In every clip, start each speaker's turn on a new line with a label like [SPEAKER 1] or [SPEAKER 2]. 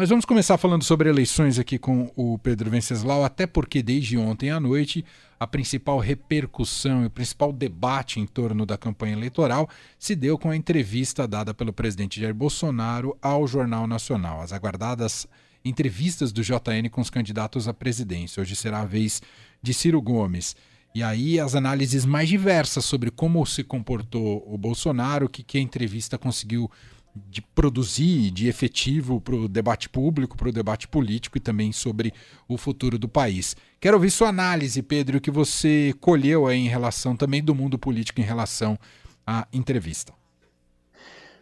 [SPEAKER 1] Mas vamos começar falando sobre eleições aqui com o Pedro Venceslau, até porque desde ontem à noite a principal repercussão e o principal debate em torno da campanha eleitoral se deu com a entrevista dada pelo presidente Jair Bolsonaro ao Jornal Nacional. As aguardadas entrevistas do JN com os candidatos à presidência. Hoje será a vez de Ciro Gomes. E aí as análises mais diversas sobre como se comportou o Bolsonaro, o que, que a entrevista conseguiu de produzir de efetivo para o debate público, para o debate político e também sobre o futuro do país. Quero ouvir sua análise, Pedro, o que você colheu aí em relação também do mundo político em relação à entrevista.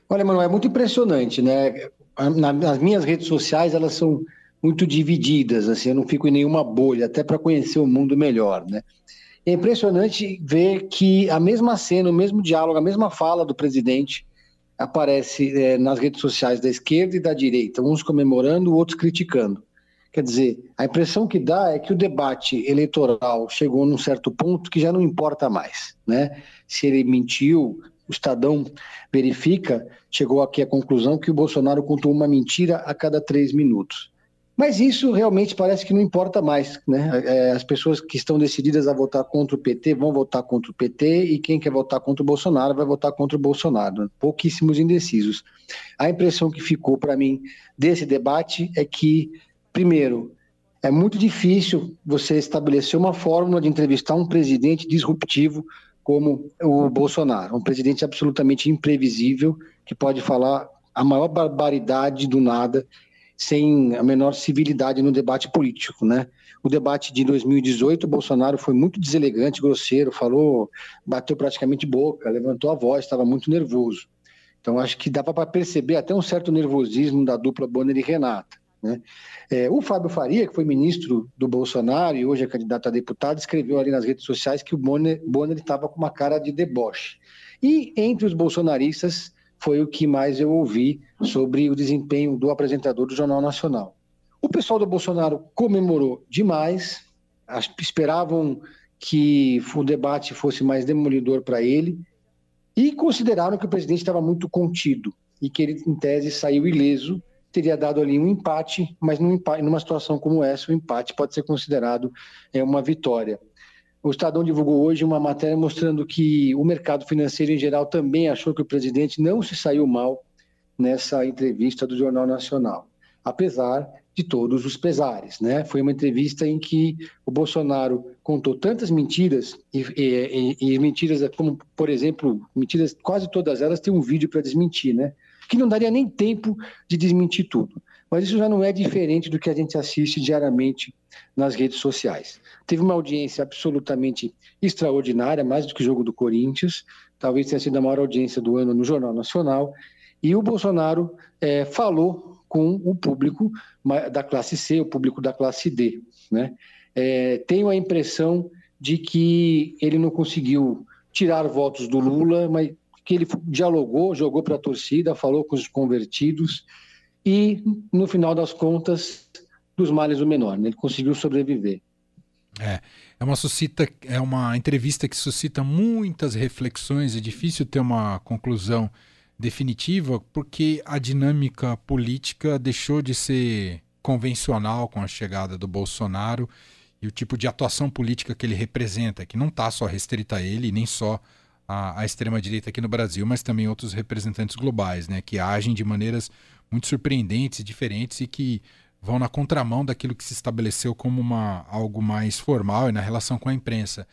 [SPEAKER 2] Olha, Manuel, é muito impressionante, né? Nas minhas redes sociais elas são muito divididas, assim, eu não fico em nenhuma bolha, até para conhecer o mundo melhor, né? É impressionante ver que a mesma cena, o mesmo diálogo, a mesma fala do presidente aparece é, nas redes sociais da esquerda e da direita, uns comemorando, outros criticando. Quer dizer, a impressão que dá é que o debate eleitoral chegou num certo ponto que já não importa mais, né? Se ele mentiu, o Estadão verifica, chegou aqui à conclusão que o Bolsonaro contou uma mentira a cada três minutos. Mas isso realmente parece que não importa mais, né? É, as pessoas que estão decididas a votar contra o PT vão votar contra o PT e quem quer votar contra o Bolsonaro vai votar contra o Bolsonaro. Pouquíssimos indecisos. A impressão que ficou para mim desse debate é que, primeiro, é muito difícil você estabelecer uma fórmula de entrevistar um presidente disruptivo como o Bolsonaro, um presidente absolutamente imprevisível que pode falar a maior barbaridade do nada sem a menor civilidade no debate político, né? O debate de 2018, o Bolsonaro foi muito deselegante, grosseiro, falou, bateu praticamente boca, levantou a voz, estava muito nervoso. Então acho que dava para perceber até um certo nervosismo da dupla Bonner e Renata. Né? É, o Fábio Faria, que foi ministro do Bolsonaro e hoje é candidato a deputado, escreveu ali nas redes sociais que o Bonner estava com uma cara de deboche. E entre os bolsonaristas, foi o que mais eu ouvi sobre o desempenho do apresentador do Jornal Nacional. O pessoal do Bolsonaro comemorou demais, esperavam que o debate fosse mais demolidor para ele e consideraram que o presidente estava muito contido e que ele, em tese, saiu ileso, teria dado ali um empate, mas num empate, numa situação como essa, o empate pode ser considerado é, uma vitória. O Estadão divulgou hoje uma matéria mostrando que o mercado financeiro em geral também achou que o presidente não se saiu mal nessa entrevista do Jornal Nacional, apesar de todos os pesares. Né? Foi uma entrevista em que o Bolsonaro contou tantas mentiras, e, e, e mentiras como, por exemplo, mentiras, quase todas elas têm um vídeo para desmentir, né? Que não daria nem tempo de desmentir tudo. Mas isso já não é diferente do que a gente assiste diariamente nas redes sociais. Teve uma audiência absolutamente extraordinária, mais do que o jogo do Corinthians, talvez tenha sido a maior audiência do ano no Jornal Nacional, e o Bolsonaro é, falou com o público da classe C, o público da classe D. Né? É, tenho a impressão de que ele não conseguiu tirar votos do Lula, mas que ele dialogou, jogou para a torcida, falou com os convertidos, e, no final das contas, dos males o menor. Né? Ele conseguiu sobreviver.
[SPEAKER 1] É, é uma suscita, é uma entrevista que suscita muitas reflexões. É difícil ter uma conclusão definitiva porque a dinâmica política deixou de ser convencional com a chegada do Bolsonaro e o tipo de atuação política que ele representa, que não está só restrita a ele, nem só a, a extrema-direita aqui no Brasil, mas também outros representantes globais, né, que agem de maneiras muito surpreendentes diferentes e que vão na contramão daquilo que se estabeleceu como uma, algo mais formal e na relação com a imprensa.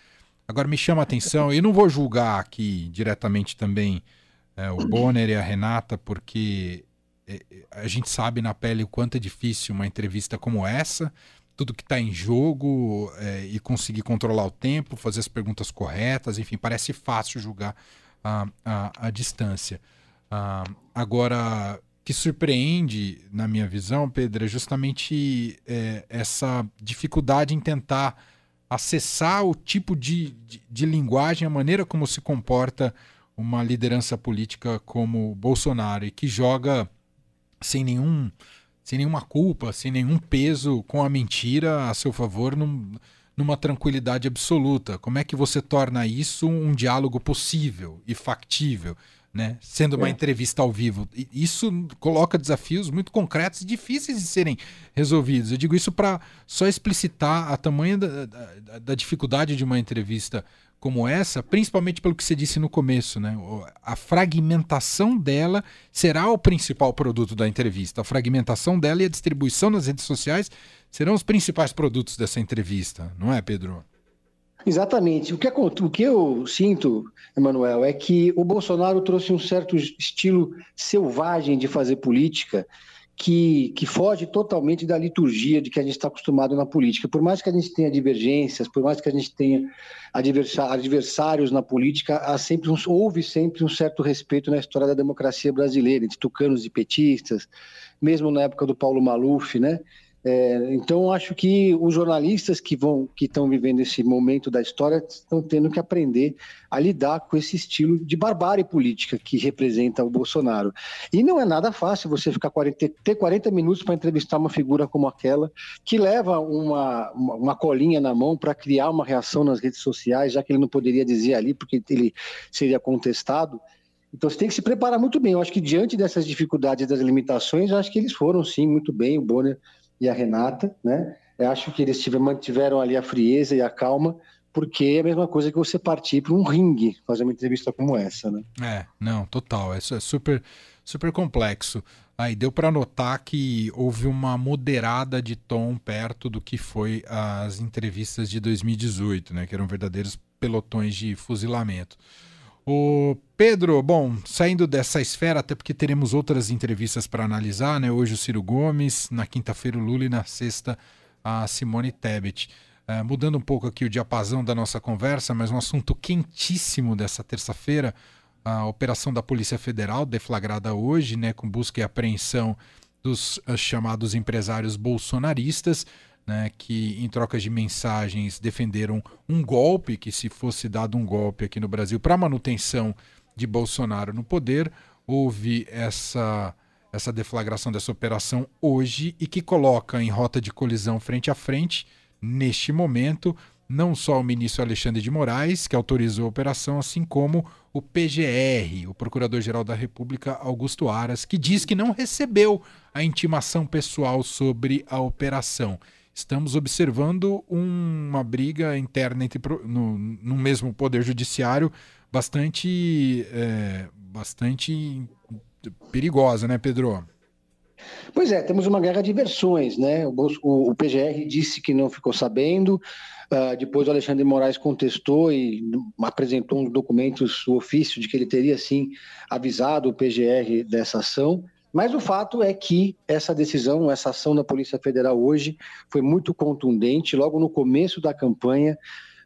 [SPEAKER 1] Agora me chama a atenção, e não vou julgar aqui diretamente também é, o Bonner e a Renata, porque é, a gente sabe na pele o quanto é difícil uma entrevista como essa, tudo que está em jogo é, e conseguir controlar o tempo, fazer as perguntas corretas, enfim, parece fácil julgar a, a, a distância. Ah, agora, que surpreende, na minha visão, Pedro, é justamente é, essa dificuldade em tentar acessar o tipo de, de, de, linguagem, a maneira como se comporta uma liderança política como Bolsonaro e que joga sem nenhum sem nenhuma culpa, sem nenhum peso com a mentira a seu favor num, numa tranquilidade absoluta. Como é que você torna isso um diálogo possível e factível? né? Sendo uma é. entrevista ao vivo. Isso coloca desafios muito concretos e difíceis de serem resolvidos. Eu digo isso para só explicitar a tamanha da, da, da, dificuldade de uma entrevista como essa, principalmente pelo que você disse no começo, né? A fragmentação dela será o principal produto da entrevista. A fragmentação dela e a distribuição nas redes sociais serão os principais produtos dessa entrevista, não é, Pedro?
[SPEAKER 2] Exatamente. O que, o que eu sinto, Emanuel, é que o Bolsonaro trouxe um certo estilo selvagem de fazer política que, que foge totalmente da liturgia de que a gente está acostumado na política. Por mais que a gente tenha divergências, por mais que a gente tenha adversários na política, há sempre um, houve sempre um certo respeito na história da democracia brasileira, entre tucanos e petistas, mesmo na época do Paulo Maluf, né? É, então, acho que os jornalistas que vão, que estão vivendo esse momento da história, estão tendo que aprender a lidar com esse estilo de barbárie política que representa o Bolsonaro. E não é nada fácil você ficar 40, ter 40 minutos para entrevistar uma figura como aquela, que leva uma, uma colinha na mão para criar uma reação nas redes sociais, já que ele não poderia dizer ali, porque ele seria contestado. Então você tem que se preparar muito bem. Eu acho que diante dessas dificuldades das limitações, acho que eles foram sim muito bem. O Bonner e a Renata, né? Eu acho que eles tiveram, mantiveram ali a frieza e a calma, porque é a mesma coisa que você partir para um ringue fazer uma entrevista como essa, né?
[SPEAKER 1] É, não, total. É super, super complexo. Aí deu para notar que houve uma moderada de tom perto do que foi as entrevistas de 2018, né? Que eram verdadeiros pelotões de fuzilamento. O Pedro, bom, saindo dessa esfera, até porque teremos outras entrevistas para analisar, né? Hoje o Ciro Gomes, na quinta-feira o Lula e na sexta a Simone Tebet. É, mudando um pouco aqui o diapasão da nossa conversa, mas um assunto quentíssimo dessa terça-feira, a operação da Polícia Federal, deflagrada hoje, né, com busca e apreensão dos uh, chamados empresários bolsonaristas né, que em troca de mensagens defenderam um golpe, que se fosse dado um golpe aqui no Brasil para manutenção de Bolsonaro no poder, houve essa essa deflagração dessa operação hoje e que coloca em rota de colisão frente a frente, neste momento, não só o ministro Alexandre de Moraes, que autorizou a operação, assim como o PGR, o Procurador-Geral da República Augusto Aras, que diz que não recebeu a intimação pessoal sobre a operação estamos observando uma briga interna entre, no, no mesmo poder judiciário bastante, é, bastante perigosa, né, Pedro?
[SPEAKER 2] Pois é, temos uma guerra de versões, né? O, o, PGR disse que não ficou sabendo, uh, depois o Alexandre Moraes contestou e apresentou uns documentos, o ofício de que ele teria sim avisado o PGR dessa ação. Mas o fato é que essa decisão, essa ação da Polícia Federal hoje foi muito contundente. Logo no começo da campanha,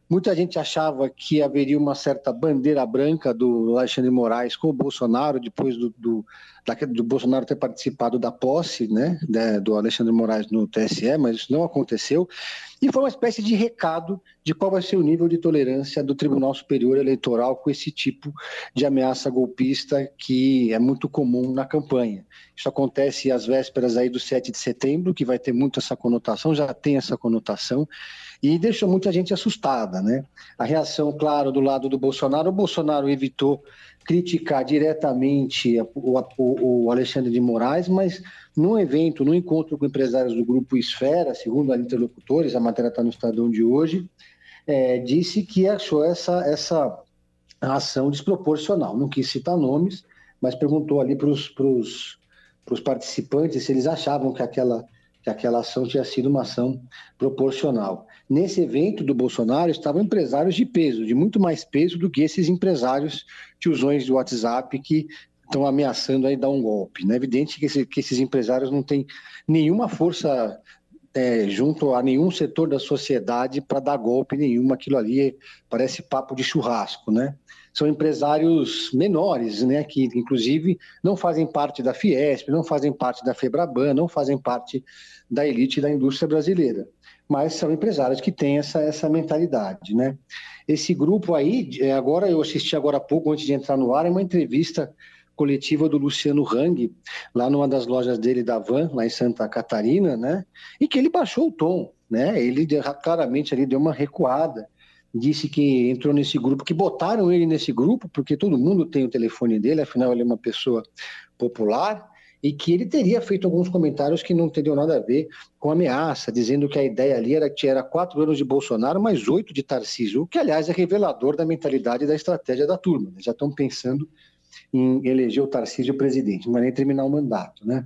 [SPEAKER 2] muita gente achava que haveria uma certa bandeira branca do Alexandre Moraes com o Bolsonaro, depois do, do, do Bolsonaro ter participado da posse né, do Alexandre Moraes no TSE, mas isso não aconteceu. E foi uma espécie de recado de qual vai ser o nível de tolerância do Tribunal Superior Eleitoral com esse tipo de ameaça golpista que é muito comum na campanha. Isso acontece às vésperas aí do 7 de setembro, que vai ter muito essa conotação, já tem essa conotação, e deixou muita gente assustada, né? A reação, claro, do lado do Bolsonaro, o Bolsonaro evitou criticar diretamente o, o, Alexandre de Moraes, mas num evento, num encontro com empresários do grupo Esfera, segundo a interlocutores, a matéria está no Estadão de hoje, é, disse que achou essa, essa ação desproporcional. Não quis citar nomes, mas perguntou ali para os participantes se eles achavam que aquela, que aquela ação tinha sido uma ação proporcional. Nesse evento do Bolsonaro estavam empresários de peso, de muito mais peso do que esses empresários tiozões de WhatsApp que estão ameaçando aí dar um golpe. É né? evidente que, esse, que esses empresários não têm nenhuma força é, junto a nenhum setor da sociedade para dar golpe nenhum. Aquilo ali parece papo de churrasco, né? São empresários menores, né? Que inclusive não fazem parte da Fiesp, não fazem parte da Febraban, não fazem parte da elite da indústria brasileira. Mas são empresários que têm essa, essa mentalidade, né? Esse grupo aí, é, agora eu assisti agora há pouco, antes de entrar no ar, é uma entrevista coletiva do Luciano Hang, lá numa das lojas dele da Van, lá em Santa Catarina, né? E que ele baixou o tom, né? Ele claramente ali deu uma recuada, disse que entrou nesse grupo, que botaram ele nesse grupo, porque todo mundo tem o telefone dele, afinal ele é uma pessoa popular, e que ele teria feito alguns comentários que não teriam nada a ver com ameaça, dizendo que a ideia ali era que era quatro anos de Bolsonaro mais oito de Tarcísio, o que, aliás, é revelador da mentalidade e da estratégia da turma. Eles já estão pensando em eleger o Tarcísio presidente, não vai nem terminar o mandato, né?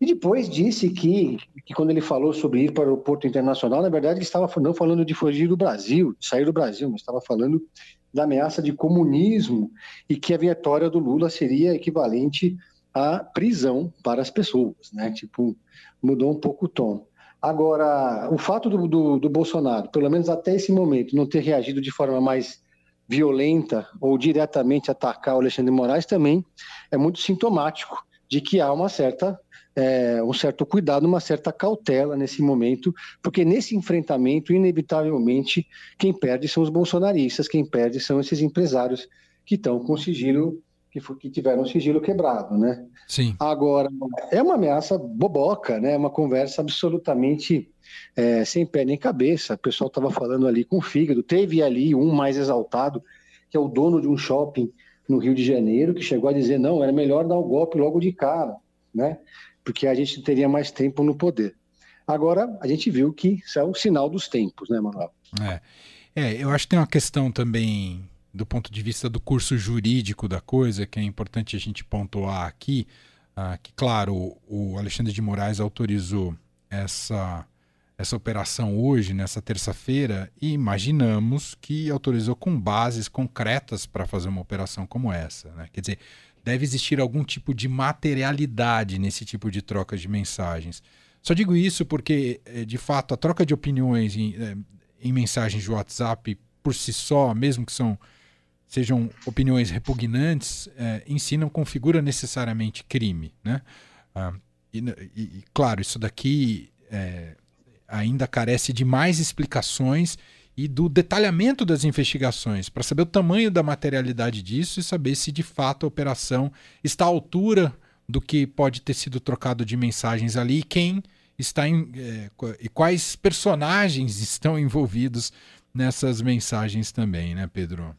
[SPEAKER 2] E depois disse que, que quando ele falou sobre ir para o aeroporto internacional, na verdade ele estava não falando de fugir do Brasil, de sair do Brasil, mas estava falando da ameaça de comunismo e que a vitória do Lula seria equivalente à prisão para as pessoas, né? Tipo, mudou um pouco o tom. Agora, o fato do, do, do Bolsonaro, pelo menos até esse momento, não ter reagido de forma mais violenta ou diretamente atacar o Alexandre Moraes também é muito sintomático de que há uma certa é, um certo cuidado, uma certa cautela nesse momento, porque nesse enfrentamento, inevitavelmente, quem perde são os bolsonaristas, quem perde são esses empresários que estão com sigilo, que, que tiveram o sigilo quebrado, né?
[SPEAKER 1] Sim.
[SPEAKER 2] Agora, é uma ameaça boboca, né? Uma conversa absolutamente é, sem pé nem cabeça. O pessoal estava falando ali com o fígado. Teve ali um mais exaltado, que é o dono de um shopping no Rio de Janeiro, que chegou a dizer: não, era melhor dar o golpe logo de cara, né? porque a gente teria mais tempo no poder. Agora, a gente viu que isso é o sinal dos tempos, né, Manuel?
[SPEAKER 1] É. é, eu acho que tem uma questão também do ponto de vista do curso jurídico da coisa, que é importante a gente pontuar aqui, uh, que, claro, o Alexandre de Moraes autorizou essa, essa operação hoje, nessa terça-feira, e imaginamos que autorizou com bases concretas para fazer uma operação como essa. Né? Quer dizer, deve existir algum tipo de materialidade nesse tipo de troca de mensagens. Só digo isso porque, eh, de fato, a troca de opiniões em, eh, em mensagens de WhatsApp por si só, mesmo que são, sejam opiniões repugnantes, é, em si não configura necessariamente crime. Né? Ah, e, e, claro, isso daqui é, ainda carece de mais explicações e do detalhamento das investigações, para saber o tamanho da materialidade disso e saber se de fato a operação está à altura do que pode ter sido trocado de mensagens ali e quem está em, é, e quais personagens estão envolvidos nessas mensagens também, né, Pedro?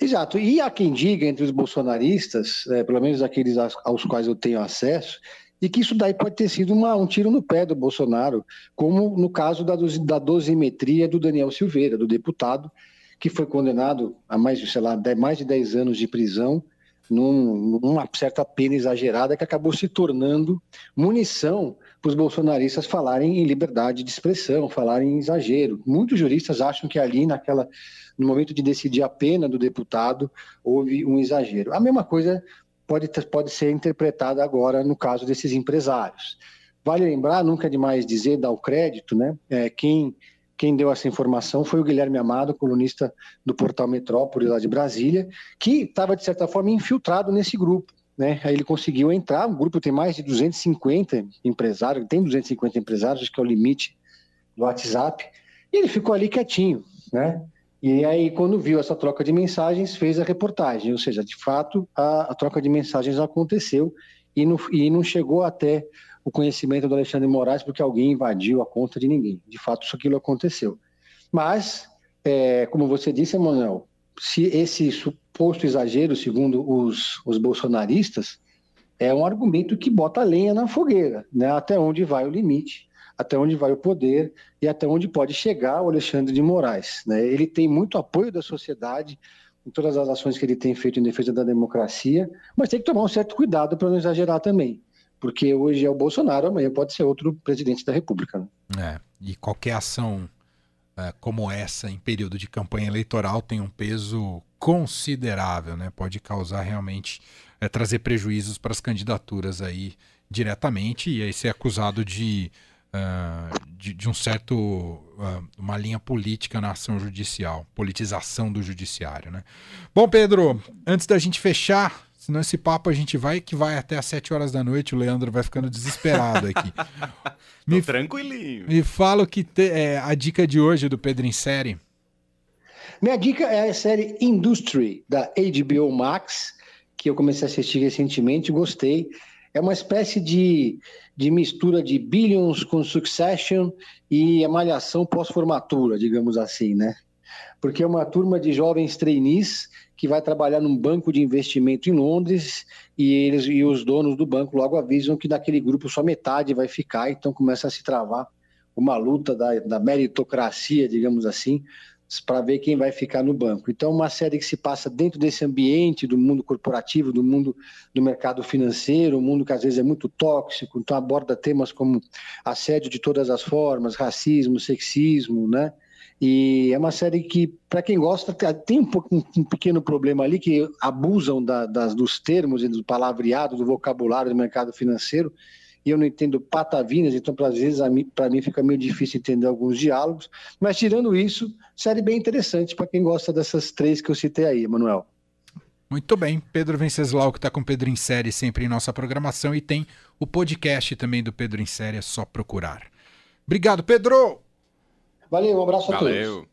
[SPEAKER 2] Exato. E há quem diga entre os bolsonaristas, é, pelo menos aqueles aos, quais eu tenho acesso, e que isso daí pode ter sido uma, um tiro no pé do Bolsonaro, como no caso da, da dosimetria do Daniel Silveira, do deputado, que foi condenado a mais, sei lá, mais de 10 anos de prisão, num, numa certa pena exagerada que acabou se tornando munição para os bolsonaristas falarem em liberdade de expressão, falarem em exagero. Muitos juristas acham que ali, naquela, no momento de decidir a pena do deputado, houve um exagero. A mesma coisa pode, pode ser interpretada agora no caso desses empresários. Vale lembrar, nunca é demais dizer, dar o crédito, né? É, quem, quem deu essa informação foi o Guilherme Amado, colunista do portal Metrópole lá de Brasília, que estava, de certa forma, infiltrado nesse grupo. Né? Aí ele conseguiu entrar, o grupo tem mais de 250 empresários, tem 250 empresários, acho que é o limite do WhatsApp, e ele ficou ali quietinho, né? E aí, quando viu essa troca de mensagens, fez a reportagem. Ou seja, de fato, a, a troca de mensagens aconteceu e não, e não chegou até o conhecimento do Alexandre Moraes porque alguém invadiu a conta de ninguém. De fato, isso aquilo aconteceu. Mas, é, como você disse, Emanuel, se esse suposto exagero, segundo os, os bolsonaristas, é um argumento que bota lenha na fogueira, né? até onde vai o limite até onde vai o poder e até onde pode chegar o Alexandre de Moraes. Né? Ele tem muito apoio da sociedade em todas as ações que ele tem feito em defesa da democracia, mas tem que tomar um certo cuidado para não exagerar também, porque hoje é o Bolsonaro, amanhã pode ser outro presidente da República. Né?
[SPEAKER 1] É, e qualquer ação como essa em período de campanha eleitoral tem um peso considerável, né? Pode causar realmente é, trazer prejuízos para as candidaturas aí diretamente e aí ser acusado de uh, de, de, um certo uh, uma linha política na ação judicial, politização do judiciário, né? Bom, Pedro, antes da gente fechar, senão esse papo a gente vai que vai até às 7 horas da noite, o Leandro vai ficando desesperado aqui.
[SPEAKER 3] me, tranquilinho.
[SPEAKER 1] Me fala o que te, é a dica de hoje do Pedro em série.
[SPEAKER 2] Minha dica é a série Industry da HBO Max, que eu comecei a assistir recentemente, gostei. É uma espécie de de mistura de Billions com Succession e a malhação pós-formatura, digamos assim, né? Porque é uma turma de jovens trainees que vai trabalhar num banco de investimento em Londres e eles e os donos do banco logo avisam que daquele grupo só metade vai ficar, então começa a se travar uma luta da, da meritocracia, digamos assim, para ver quem vai ficar no banco. Então, uma série que se passa dentro desse ambiente do mundo corporativo, do mundo do mercado financeiro, um mundo que às vezes é muito tóxico, então aborda temas como assédio de todas as formas, racismo, sexismo, né? E é uma série que, para quem gosta, tem um, um, pequeno problema ali, que abusam da, das, dos termos e do palavreado, do vocabulário do mercado financeiro, e eu não entendo patavinas, então às vezes para mim fica meio difícil entender alguns diálogos. Mas tirando isso, série bem interessante para quem gosta dessas três que eu citei aí, Manuel.
[SPEAKER 1] Muito bem, Pedro Venceslau, que está com Pedro em Série sempre em nossa programação e tem o podcast também do Pedro em Série, é só procurar. Obrigado, Pedro!
[SPEAKER 2] Valeu, um abraço a Valeu. todos.